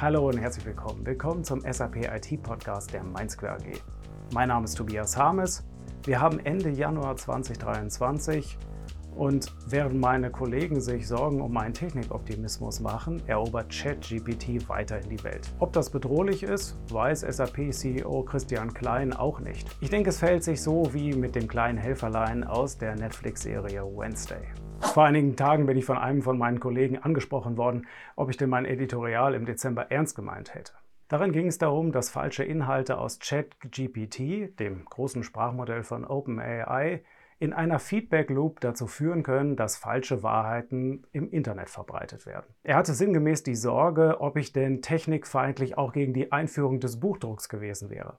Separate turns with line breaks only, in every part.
Hallo und herzlich willkommen. Willkommen zum SAP IT Podcast der MindSquare AG. Mein Name ist Tobias Harmes. Wir haben Ende Januar 2023 und während meine Kollegen sich Sorgen um meinen Technikoptimismus machen, erobert ChatGPT weiter in die Welt. Ob das bedrohlich ist, weiß SAP-CEO Christian Klein auch nicht. Ich denke, es verhält sich so wie mit dem kleinen Helferlein aus der Netflix-Serie Wednesday. Vor einigen Tagen bin ich von einem von meinen Kollegen angesprochen worden, ob ich denn mein Editorial im Dezember ernst gemeint hätte. Darin ging es darum, dass falsche Inhalte aus ChatGPT, dem großen Sprachmodell von OpenAI, in einer Feedback Loop dazu führen können, dass falsche Wahrheiten im Internet verbreitet werden. Er hatte sinngemäß die Sorge, ob ich denn technikfeindlich auch gegen die Einführung des Buchdrucks gewesen wäre.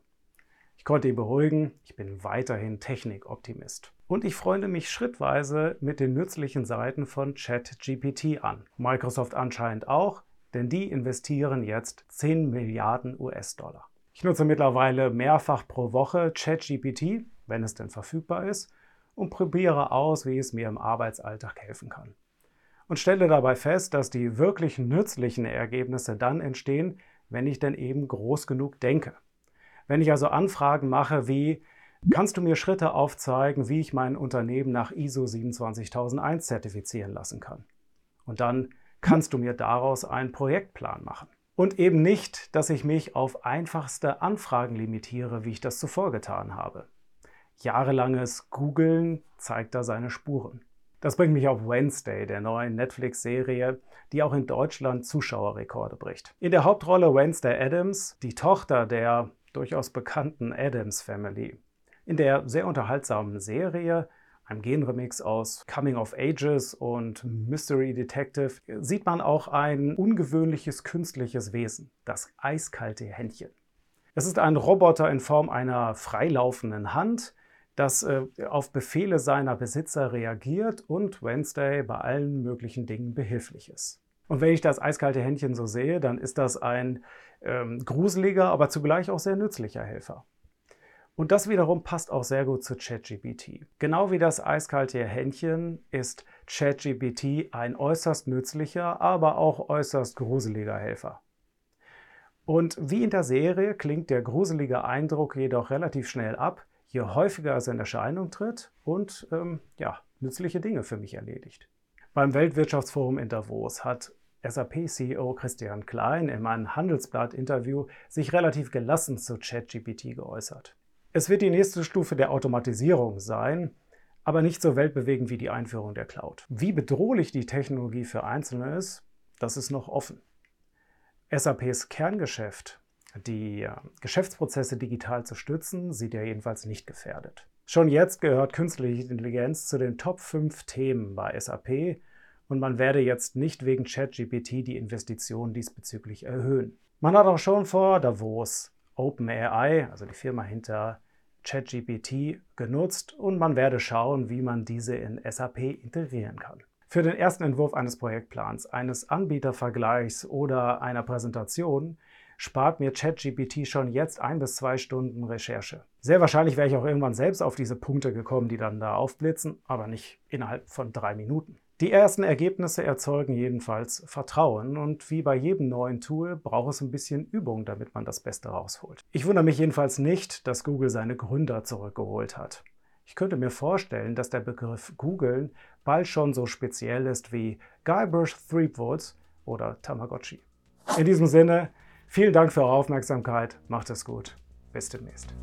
Ich konnte ihn beruhigen, ich bin weiterhin Technikoptimist. Und ich freunde mich schrittweise mit den nützlichen Seiten von ChatGPT an. Microsoft anscheinend auch, denn die investieren jetzt 10 Milliarden US-Dollar. Ich nutze mittlerweile mehrfach pro Woche ChatGPT, wenn es denn verfügbar ist, und probiere aus, wie es mir im Arbeitsalltag helfen kann. Und stelle dabei fest, dass die wirklich nützlichen Ergebnisse dann entstehen, wenn ich denn eben groß genug denke. Wenn ich also Anfragen mache wie, kannst du mir Schritte aufzeigen, wie ich mein Unternehmen nach ISO 27001 zertifizieren lassen kann? Und dann kannst du mir daraus einen Projektplan machen. Und eben nicht, dass ich mich auf einfachste Anfragen limitiere, wie ich das zuvor getan habe. Jahrelanges Googlen zeigt da seine Spuren. Das bringt mich auf Wednesday, der neuen Netflix-Serie, die auch in Deutschland Zuschauerrekorde bricht. In der Hauptrolle Wednesday Adams, die Tochter der durchaus bekannten Adams Family. In der sehr unterhaltsamen Serie, einem Genremix aus Coming of Ages und Mystery Detective, sieht man auch ein ungewöhnliches künstliches Wesen, das eiskalte Händchen. Es ist ein Roboter in Form einer freilaufenden Hand, das äh, auf Befehle seiner Besitzer reagiert und Wednesday bei allen möglichen Dingen behilflich ist. Und wenn ich das eiskalte Händchen so sehe, dann ist das ein ähm, gruseliger, aber zugleich auch sehr nützlicher Helfer. Und das wiederum passt auch sehr gut zu ChatGPT. Genau wie das eiskalte Händchen ist ChatGPT ein äußerst nützlicher, aber auch äußerst gruseliger Helfer. Und wie in der Serie klingt der gruselige Eindruck jedoch relativ schnell ab, je häufiger es in Erscheinung tritt und ähm, ja, nützliche Dinge für mich erledigt. Beim Weltwirtschaftsforum in Davos hat SAP-CEO Christian Klein in einem Handelsblatt-Interview sich relativ gelassen zu ChatGPT geäußert. Es wird die nächste Stufe der Automatisierung sein, aber nicht so weltbewegend wie die Einführung der Cloud. Wie bedrohlich die Technologie für Einzelne ist, das ist noch offen. SAPs Kerngeschäft die Geschäftsprozesse digital zu stützen, sieht er jedenfalls nicht gefährdet. Schon jetzt gehört künstliche Intelligenz zu den Top 5 Themen bei SAP und man werde jetzt nicht wegen ChatGPT die Investitionen diesbezüglich erhöhen. Man hat auch schon vor Davos OpenAI, also die Firma hinter ChatGPT, genutzt und man werde schauen, wie man diese in SAP integrieren kann. Für den ersten Entwurf eines Projektplans, eines Anbietervergleichs oder einer Präsentation spart mir ChatGPT schon jetzt ein bis zwei Stunden Recherche. Sehr wahrscheinlich wäre ich auch irgendwann selbst auf diese Punkte gekommen, die dann da aufblitzen, aber nicht innerhalb von drei Minuten. Die ersten Ergebnisse erzeugen jedenfalls Vertrauen und wie bei jedem neuen Tool braucht es ein bisschen Übung, damit man das Beste rausholt. Ich wundere mich jedenfalls nicht, dass Google seine Gründer zurückgeholt hat. Ich könnte mir vorstellen, dass der Begriff Googlen bald schon so speziell ist wie Guybrush Threepwood oder Tamagotchi. In diesem Sinne, Vielen Dank für eure Aufmerksamkeit. Macht es gut. Bis demnächst.